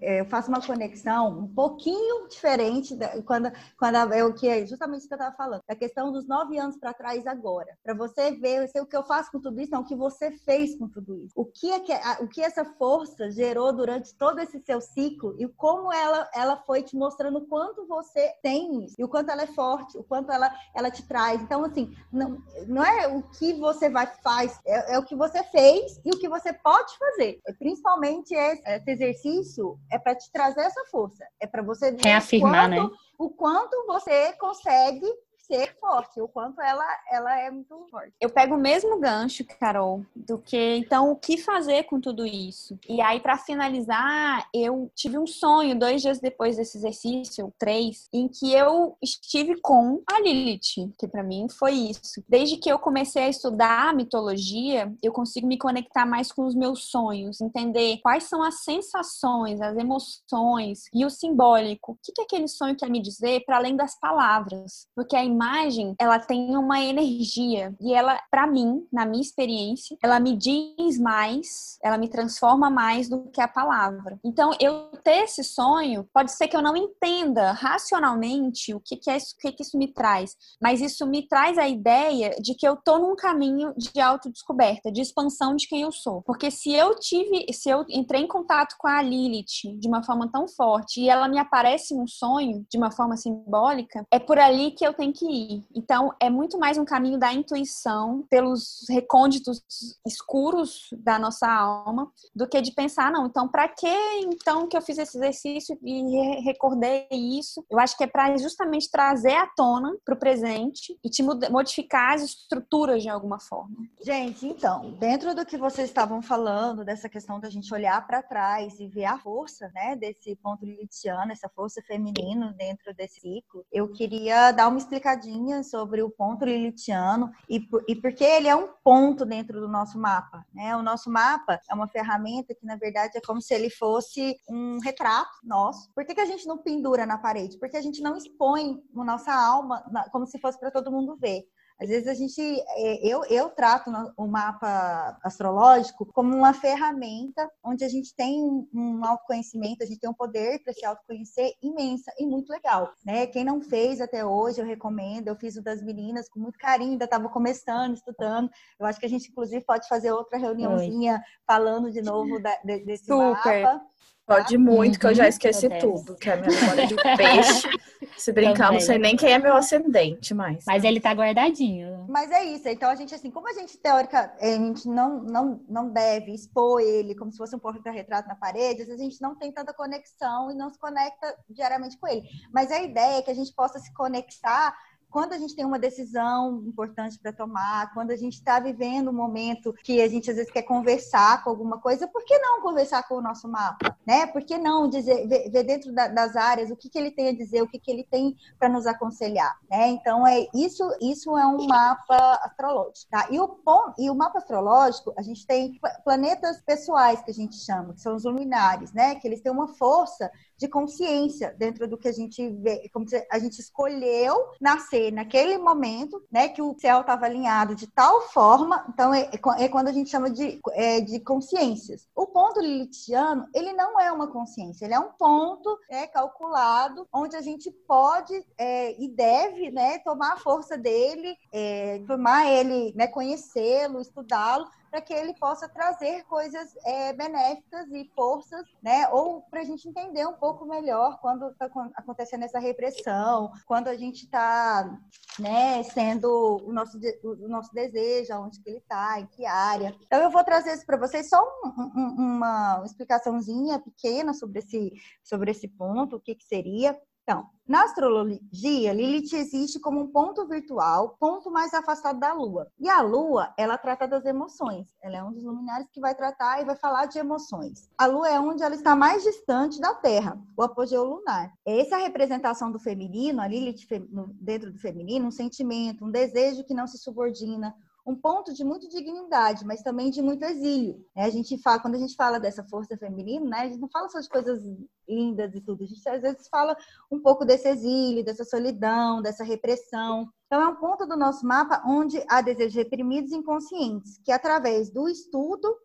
É, eu faço uma conexão um pouquinho diferente da, quando, quando é o que é justamente o que eu estava falando, a questão dos nove anos para trás agora, para você ver o que eu faço com tudo isso, não o que você fez com tudo isso, o que é que a, o que essa força gerou durante todo esse seu ciclo e como ela ela foi te mostrando o quanto você tem isso, e o quanto ela é forte, o quanto ela ela te traz. Então assim, não, não é o que você vai faz, é, é o que você fez e o que você pode fazer. Principalmente esse, exercício é para te trazer essa força, é para você reafirmar, né? O quanto você consegue ser forte, o quanto ela, ela é muito forte. Eu pego o mesmo gancho, Carol, do que então o que fazer com tudo isso. E aí, para finalizar, eu tive um sonho dois dias depois desse exercício, três, em que eu estive com a Lilith, que para mim foi isso. Desde que eu comecei a estudar mitologia, eu consigo me conectar mais com os meus sonhos, entender quais são as sensações, as emoções e o simbólico. O que, que aquele sonho quer me dizer para além das palavras? Porque a imagem, ela tem uma energia e ela, para mim, na minha experiência, ela me diz mais, ela me transforma mais do que a palavra. Então, eu ter esse sonho, pode ser que eu não entenda racionalmente o que, que é isso, o que, que isso me traz, mas isso me traz a ideia de que eu tô num caminho de autodescoberta, de expansão de quem eu sou. Porque se eu tive, se eu entrei em contato com a Lilith de uma forma tão forte e ela me aparece num sonho de uma forma simbólica, é por ali que eu tenho que ir. Então, é muito mais um caminho da intuição pelos recônditos escuros da nossa alma do que de pensar, não, então, para que então que eu fiz esse exercício e recordei isso? Eu acho que é para justamente trazer à tona para o presente e te modificar as estruturas de alguma forma. Gente, então, dentro do que vocês estavam falando, dessa questão da gente olhar para trás e ver a força, né, desse ponto lilithiano, essa força feminina dentro desse ciclo, eu queria dar uma explicação explicadinha sobre o ponto lilithiano e, e porque ele é um ponto dentro do nosso mapa. Né? O nosso mapa é uma ferramenta que, na verdade, é como se ele fosse um retrato nosso. Por que, que a gente não pendura na parede? Porque a gente não expõe a nossa alma como se fosse para todo mundo ver. Às vezes a gente, é, eu, eu trato o mapa astrológico como uma ferramenta onde a gente tem um autoconhecimento, a gente tem um poder para se autoconhecer imensa e muito legal, né? Quem não fez até hoje, eu recomendo. Eu fiz o das meninas com muito carinho, ainda estava começando, estudando. Eu acho que a gente, inclusive, pode fazer outra reuniãozinha Oi. falando de novo da, desse Super. mapa. Pode muito, que eu já uhum. esqueci tudo, que é a minha memória de peixe. Se brincar, não sei nem quem é meu ascendente, mas. Mas ele tá guardadinho. Mas é isso. Então, a gente, assim, como a gente, teórica, a gente não, não, não deve expor ele como se fosse um porta-retrato na parede, às vezes a gente não tem tanta conexão e não se conecta diariamente com ele. Mas a ideia é que a gente possa se conectar quando a gente tem uma decisão importante para tomar, quando a gente está vivendo um momento que a gente às vezes quer conversar com alguma coisa, por que não conversar com o nosso mapa, né? Por que não dizer, ver, ver dentro da, das áreas o que, que ele tem a dizer, o que, que ele tem para nos aconselhar, né? Então é isso, isso é um mapa astrológico, tá? E o e o mapa astrológico, a gente tem planetas pessoais que a gente chama, que são os luminares, né? Que eles têm uma força de consciência dentro do que a gente vê, como a gente escolheu nascer naquele momento, né, que o céu estava alinhado de tal forma, então é, é, é, quando a gente chama de, é, de consciências. O ponto lilithiano, ele não é uma consciência, ele é um ponto é, calculado onde a gente pode é, e deve, né, tomar a força dele, é, tomar ele, né, conhecê-lo, estudá-lo, para que ele possa trazer coisas é, benéficas e forças, né? Ou para a gente entender um pouco melhor quando está acontecendo essa repressão, quando a gente está, né, sendo o nosso, o nosso desejo, onde que ele está, em que área. Então eu vou trazer isso para vocês só um, um, uma explicaçãozinha pequena sobre esse, sobre esse ponto, o que, que seria. Então, na astrologia, Lilith existe como um ponto virtual, ponto mais afastado da Lua. E a Lua, ela trata das emoções. Ela é um dos luminares que vai tratar e vai falar de emoções. A Lua é onde ela está mais distante da Terra, o apogeu lunar. Essa é a representação do feminino, a Lilith dentro do feminino, um sentimento, um desejo que não se subordina, um ponto de muita dignidade, mas também de muito exílio. Né? A gente fala, quando a gente fala dessa força feminina, né, a gente não fala só de coisas lindas e tudo, a gente às vezes fala um pouco desse exílio, dessa solidão, dessa repressão. Então, é um ponto do nosso mapa onde há desejos reprimidos e inconscientes, que através do estudo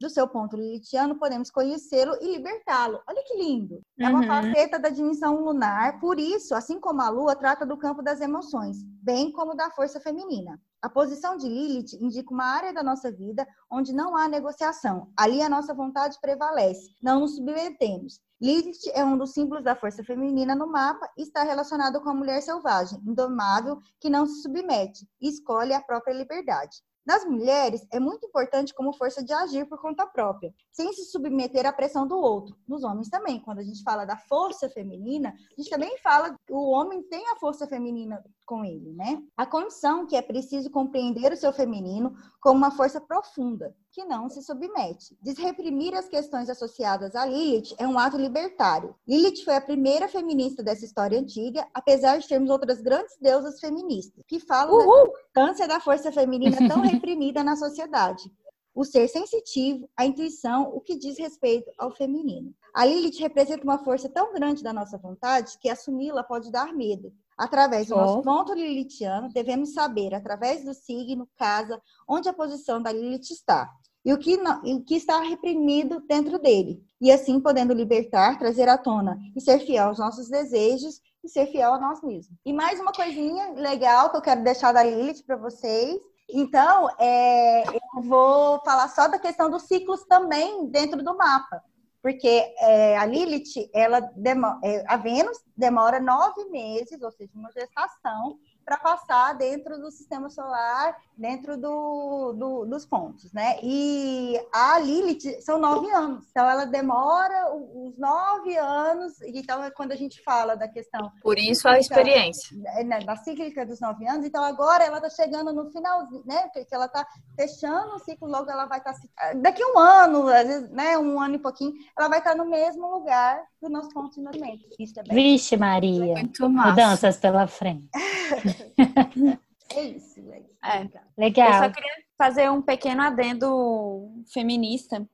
do seu ponto lilithiano, podemos conhecê-lo e libertá-lo. Olha que lindo! É uma uhum. faceta da dimensão lunar, por isso, assim como a lua trata do campo das emoções, bem como da força feminina. A posição de Lilith indica uma área da nossa vida onde não há negociação. Ali a nossa vontade prevalece, não nos submetemos. Lilith é um dos símbolos da força feminina no mapa e está relacionado com a mulher selvagem, indomável, que não se submete e escolhe a própria liberdade. Nas mulheres, é muito importante como força de agir por conta própria, sem se submeter à pressão do outro. Nos homens também, quando a gente fala da força feminina, a gente também fala que o homem tem a força feminina com ele, né? A condição que é preciso compreender o seu feminino como uma força profunda, que não se submete. Desreprimir as questões associadas a Lilith é um ato libertário. Lilith foi a primeira feminista dessa história antiga, apesar de termos outras grandes deusas feministas, que falam Uhul. da importância da força feminina tão reprimida na sociedade. O ser sensitivo, a intuição, o que diz respeito ao feminino. A Lilith representa uma força tão grande da nossa vontade que assumi-la pode dar medo. Através do oh. nosso ponto lilithiano, devemos saber, através do signo, casa, onde a posição da Lilith está e o que, não, o que está reprimido dentro dele. E assim podendo libertar, trazer à tona e ser fiel aos nossos desejos e ser fiel a nós mesmos. E mais uma coisinha legal que eu quero deixar da Lilith para vocês. Então, é, eu vou falar só da questão dos ciclos também dentro do mapa. Porque é, a Lilith, ela é, a Vênus demora nove meses, ou seja, uma gestação, para passar dentro do sistema solar, dentro do, do, dos pontos, né? E a Lilith são nove anos, então ela demora os nove anos, então é quando a gente fala da questão. Por isso a experiência. É, né, da cíclica dos nove anos, então agora ela está chegando no finalzinho, né? Porque ela está fechando o ciclo, logo ela vai estar. Tá, daqui um ano, às vezes, né? Um ano e pouquinho, ela vai estar tá no mesmo lugar do nosso ponto de movimento. Isso é bem... Vixe, Maria! Muito massa. Mudanças pela frente. é isso, é. é. Legal. Eu só queria fazer um pequeno adendo feminista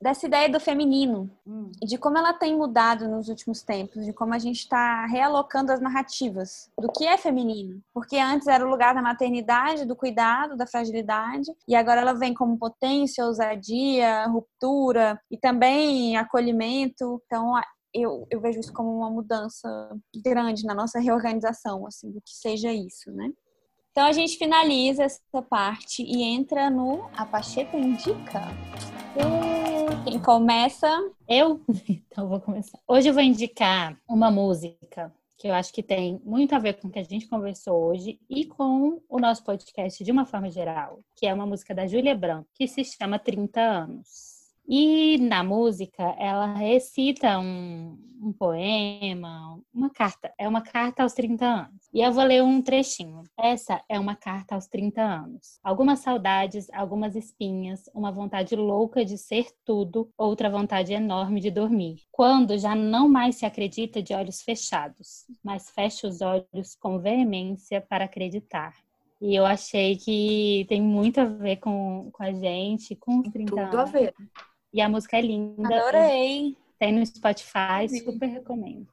dessa ideia do feminino, hum. de como ela tem mudado nos últimos tempos, de como a gente está realocando as narrativas do que é feminino. Porque antes era o lugar da maternidade, do cuidado, da fragilidade, e agora ela vem como potência, ousadia, ruptura e também acolhimento. Então, eu, eu vejo isso como uma mudança grande na nossa reorganização, assim, do que seja isso, né? Então a gente finaliza essa parte e entra no A Pacheta Indica. Quem começa? Eu? Então vou começar. Hoje eu vou indicar uma música que eu acho que tem muito a ver com o que a gente conversou hoje e com o nosso podcast de uma forma geral, que é uma música da Júlia Branco, que se chama 30 anos. E na música, ela recita um, um poema, uma carta. É uma carta aos 30 anos. E eu vou ler um trechinho. Essa é uma carta aos 30 anos. Algumas saudades, algumas espinhas, uma vontade louca de ser tudo, outra vontade enorme de dormir. Quando já não mais se acredita de olhos fechados, mas fecha os olhos com veemência para acreditar. E eu achei que tem muito a ver com, com a gente, com os 30 Tudo anos. a ver. E a música é linda. Adorei. Tem no Spotify, super recomendo.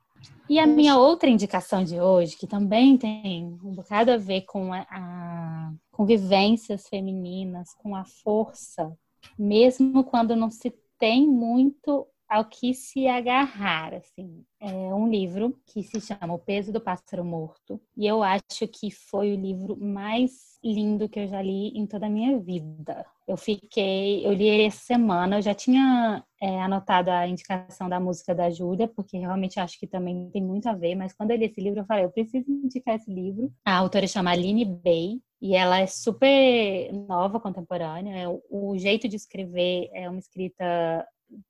E a minha outra indicação de hoje, que também tem um bocado a ver com a, a com vivências femininas, com a força, mesmo quando não se tem muito ao que se agarrar, assim. É um livro que se chama O Peso do Pássaro Morto, e eu acho que foi o livro mais lindo que eu já li em toda a minha vida. Eu fiquei, eu li ele essa semana, eu já tinha é, anotado a indicação da música da Júlia, porque realmente acho que também tem muito a ver, mas quando eu li esse livro, eu falei, eu preciso indicar esse livro. A autora chama Aline Bay, e ela é super nova, contemporânea. O jeito de escrever é uma escrita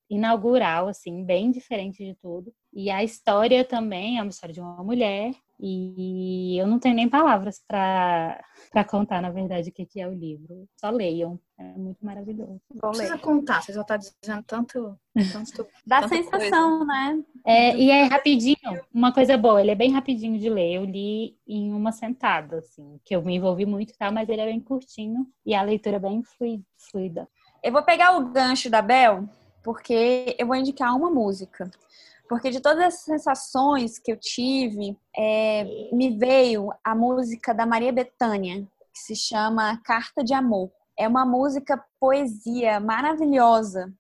inaugural, assim, bem diferente de tudo. E a história também é uma história de uma mulher. E eu não tenho nem palavras para contar, na verdade, o que é o livro. Só leiam. É muito maravilhoso. Não precisa contar, você já está dizendo tanto. tanto Dá sensação, coisa. né? É, e é rapidinho. Uma coisa boa, ele é bem rapidinho de ler. Eu li em uma sentada, assim, que eu me envolvi muito, tá? Mas ele é bem curtinho e a leitura é bem fluida. Eu vou pegar o gancho da Bel porque eu vou indicar uma música. Porque de todas as sensações que eu tive, é, me veio a música da Maria Bethânia, que se chama Carta de Amor. É uma música poesia maravilhosa,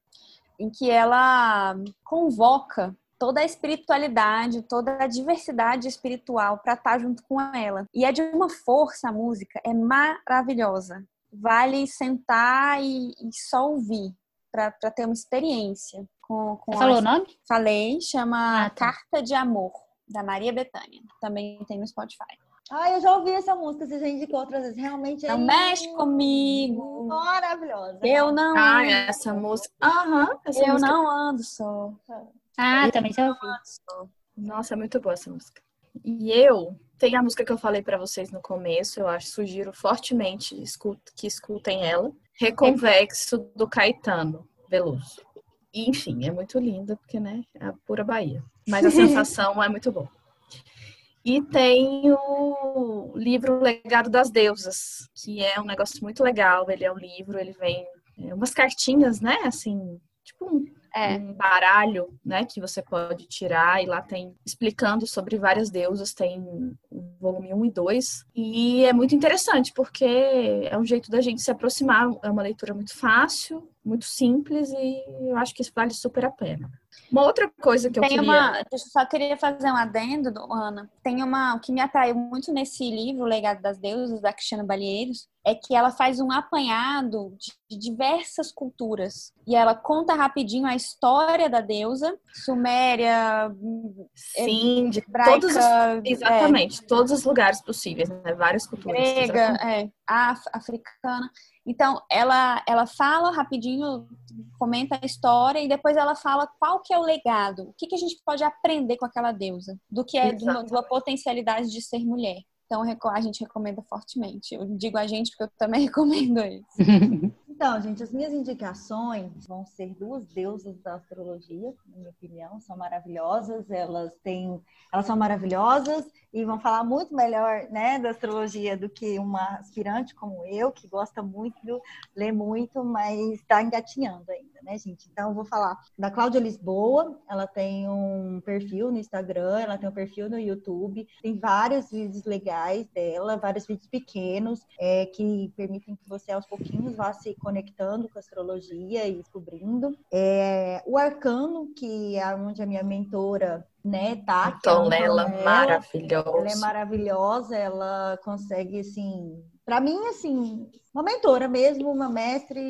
em que ela convoca toda a espiritualidade, toda a diversidade espiritual para estar junto com ela. E é de uma força a música, é maravilhosa. Vale sentar e, e só ouvir para ter uma experiência. Com, com falou o nome? Falei, chama ah, tá. Carta de Amor, da Maria Bethânia. Também tem no Spotify. Ah, eu já ouvi essa música, você já indicou outras vezes. Realmente é. Não mexe comigo. Maravilhosa. Eu não. Ah, essa música. Aham. Uhum, eu música... não ando só. Ah, eu também já ouvi. Nossa, é muito boa essa música. E eu tem a música que eu falei para vocês no começo, eu acho, sugiro fortemente que escutem ela. Reconvexo do Caetano Veloso. E, enfim, é muito linda, porque, né, é a pura Bahia. Mas a sensação é muito boa. E tem o livro Legado das Deusas, que é um negócio muito legal. Ele é um livro, ele vem é, umas cartinhas, né? Assim, tipo um é. um baralho, né, que você pode tirar e lá tem explicando sobre várias deusas, tem volume 1 e 2. E é muito interessante porque é um jeito da gente se aproximar, é uma leitura muito fácil, muito simples e eu acho que isso vale super a pena. Uma outra coisa que eu Tem queria... Uma, eu só queria fazer um adendo, Ana. Tem uma... O que me atraiu muito nesse livro, O Legado das Deusas, da Cristiana Balieiros, é que ela faz um apanhado de diversas culturas. E ela conta rapidinho a história da deusa, Suméria, Sim, de todos os, exatamente, é, todos os lugares possíveis, né? Várias culturas. Grega, é, af, africana. Então, ela, ela fala rapidinho, comenta a história e depois ela fala qual que é o legado, o que, que a gente pode aprender com aquela deusa, do que é de uma, de uma potencialidade de ser mulher. Então, a gente recomenda fortemente. Eu digo a gente porque eu também recomendo isso. Então, gente, as minhas indicações vão ser duas deusas da astrologia, na minha opinião, são maravilhosas, elas têm, elas são maravilhosas e vão falar muito melhor, né, da astrologia do que uma aspirante como eu, que gosta muito, lê muito, mas está engatinhando ainda, né, gente? Então, eu vou falar da Cláudia Lisboa, ela tem um perfil no Instagram, ela tem um perfil no YouTube, tem vários vídeos legais dela, vários vídeos pequenos, é, que permitem que você aos pouquinhos vá se conectando com a astrologia e descobrindo. É, o arcano, que é onde a minha mentora né, tá? Então, ela é maravilhosa. Ela é maravilhosa, ela consegue, assim, para mim, assim, uma mentora mesmo, uma mestre,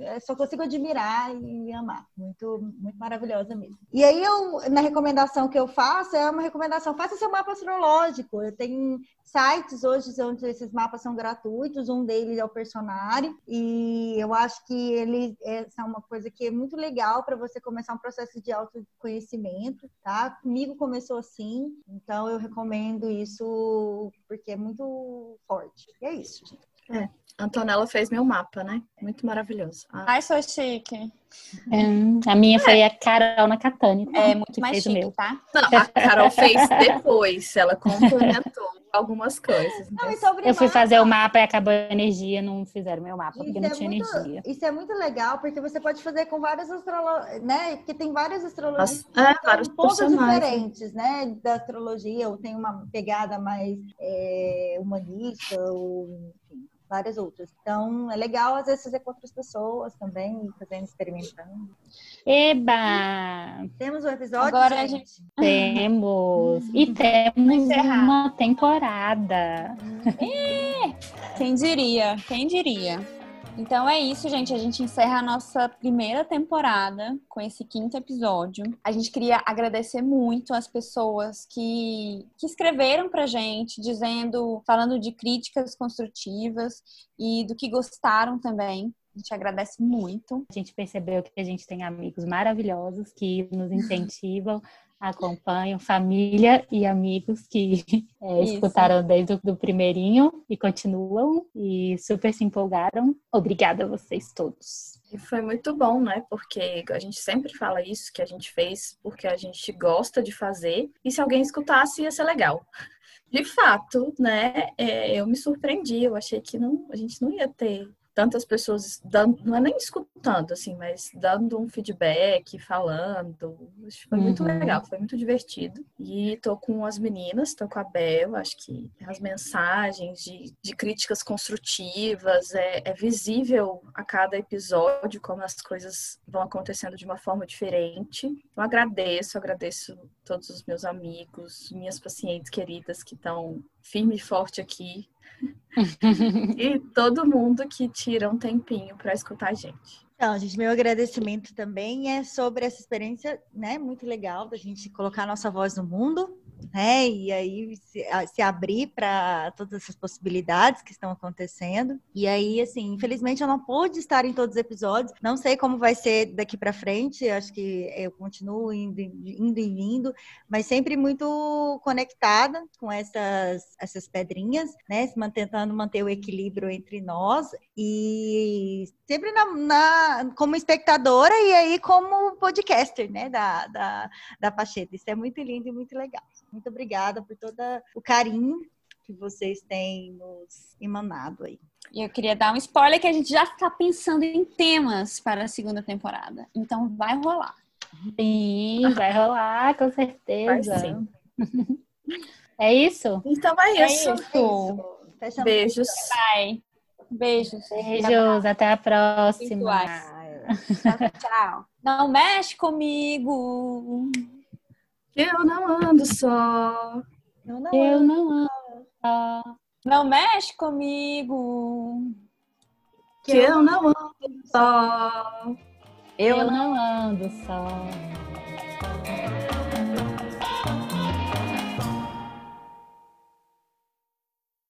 é, só consigo admirar e amar. Muito, muito maravilhosa mesmo. E aí, eu, na recomendação que eu faço, é uma recomendação: faça seu mapa astrológico. Eu tenho sites hoje onde esses mapas são gratuitos, um deles é o Personário, e eu acho que ele é uma coisa que é muito legal para você começar um processo de autoconhecimento, tá? Comigo começou assim, então eu recomendo isso porque é muito forte. E é isso, gente. É. Antonella fez meu mapa, né? Muito maravilhoso. Ah. Ai, sou chique. É, a minha foi a Carol na Catane. É muito mais chique, tá? Não, a Carol fez depois. Ela complementou algumas coisas. Não, eu fui fazer o mapa e acabou a energia, não fizeram meu mapa, porque não é tinha muito, energia. Isso é muito legal, porque você pode fazer com várias astrologias, né? Porque tem várias astrologias é, vários pontos diferentes, né? Da astrologia, ou tem uma pegada mais é, humanista, ou várias outras. Então, é legal às vezes fazer com outras pessoas também, fazendo, experimentando. Eba! Temos um episódio, Agora gente? a gente... Temos! e temos uma temporada. Quem diria? Quem diria? Então é isso, gente. A gente encerra a nossa primeira temporada com esse quinto episódio. A gente queria agradecer muito as pessoas que, que escreveram pra gente, dizendo, falando de críticas construtivas e do que gostaram também. A gente agradece muito. A gente percebeu que a gente tem amigos maravilhosos que nos incentivam acompanham, família e amigos que é, escutaram desde o do primeirinho e continuam e super se empolgaram. Obrigada a vocês todos. E foi muito bom, né? Porque a gente sempre fala isso, que a gente fez porque a gente gosta de fazer e se alguém escutasse ia ser legal. De fato, né? É, eu me surpreendi, eu achei que não, a gente não ia ter tantas pessoas dando, não é nem escutando, assim, mas dando um feedback, falando. Acho que foi uhum. muito legal, foi muito divertido. E tô com as meninas, tô com a Bel, acho que as mensagens de, de críticas construtivas, é, é visível a cada episódio como as coisas vão acontecendo de uma forma diferente. Eu agradeço, agradeço todos os meus amigos, minhas pacientes queridas que estão firme e forte aqui e todo mundo que tira um tempinho para escutar a gente. Então, gente, meu agradecimento também é sobre essa experiência, né, muito legal da gente colocar nossa voz no mundo, né, e aí se, se abrir para todas essas possibilidades que estão acontecendo. E aí, assim, infelizmente eu não pude estar em todos os episódios, não sei como vai ser daqui para frente, acho que eu continuo indo, indo e vindo, mas sempre muito conectada com essas, essas pedrinhas, né, tentando manter o equilíbrio entre nós e sempre na, na como espectadora e aí como podcaster, né, da, da, da Pacheta. Isso é muito lindo e muito legal. Muito obrigada por todo o carinho que vocês têm nos emanado aí. E eu queria dar um spoiler que a gente já está pensando em temas para a segunda temporada. Então vai rolar. Sim, vai rolar, com certeza. sim. É isso? Então é, é isso. isso. Beijos. Bye. Beijos. Beijos, até a próxima. Tchau, tchau. Não mexe comigo. Eu não ando só. Eu não, Eu ando, não ando só. Não mexe comigo. Que eu não ando só. Eu, Eu não ando só.